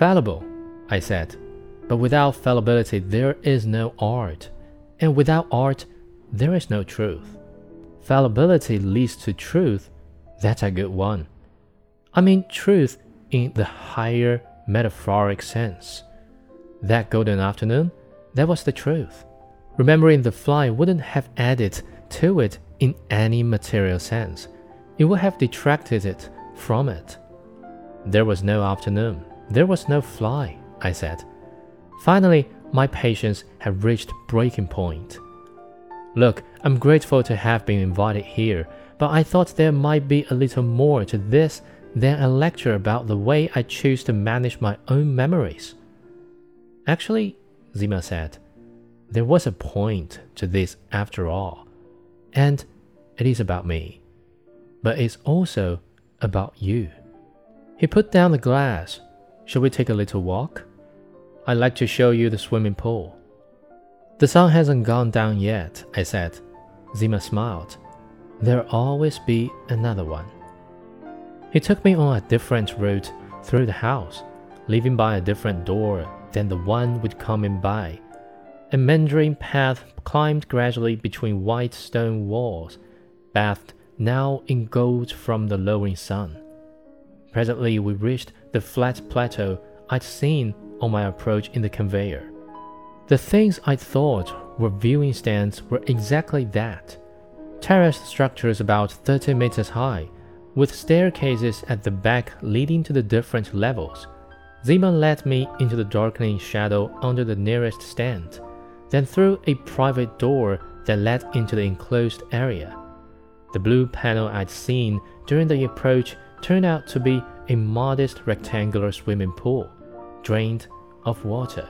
Fallible, I said. But without fallibility, there is no art. And without art, there is no truth. Fallibility leads to truth. That's a good one. I mean, truth in the higher metaphoric sense. That golden afternoon, that was the truth. Remembering the fly wouldn't have added to it in any material sense. It would have detracted it from it. There was no afternoon. There was no fly, I said. Finally, my patience had reached breaking point. Look, I'm grateful to have been invited here, but I thought there might be a little more to this than a lecture about the way I choose to manage my own memories. Actually, Zima said, there was a point to this after all, and it is about me, but it's also about you. He put down the glass. Shall we take a little walk? I'd like to show you the swimming pool. The sun hasn't gone down yet, I said. Zima smiled. There'll always be another one. He took me on a different route through the house, leaving by a different door than the one we'd come in by. A meandering path climbed gradually between white stone walls, bathed now in gold from the lowering sun. Presently, we reached the flat plateau I'd seen on my approach in the conveyor. The things I thought were viewing stands were exactly that terraced structures about 30 meters high, with staircases at the back leading to the different levels. Zima led me into the darkening shadow under the nearest stand, then through a private door that led into the enclosed area. The blue panel I'd seen during the approach turned out to be a modest rectangular swimming pool, drained of water.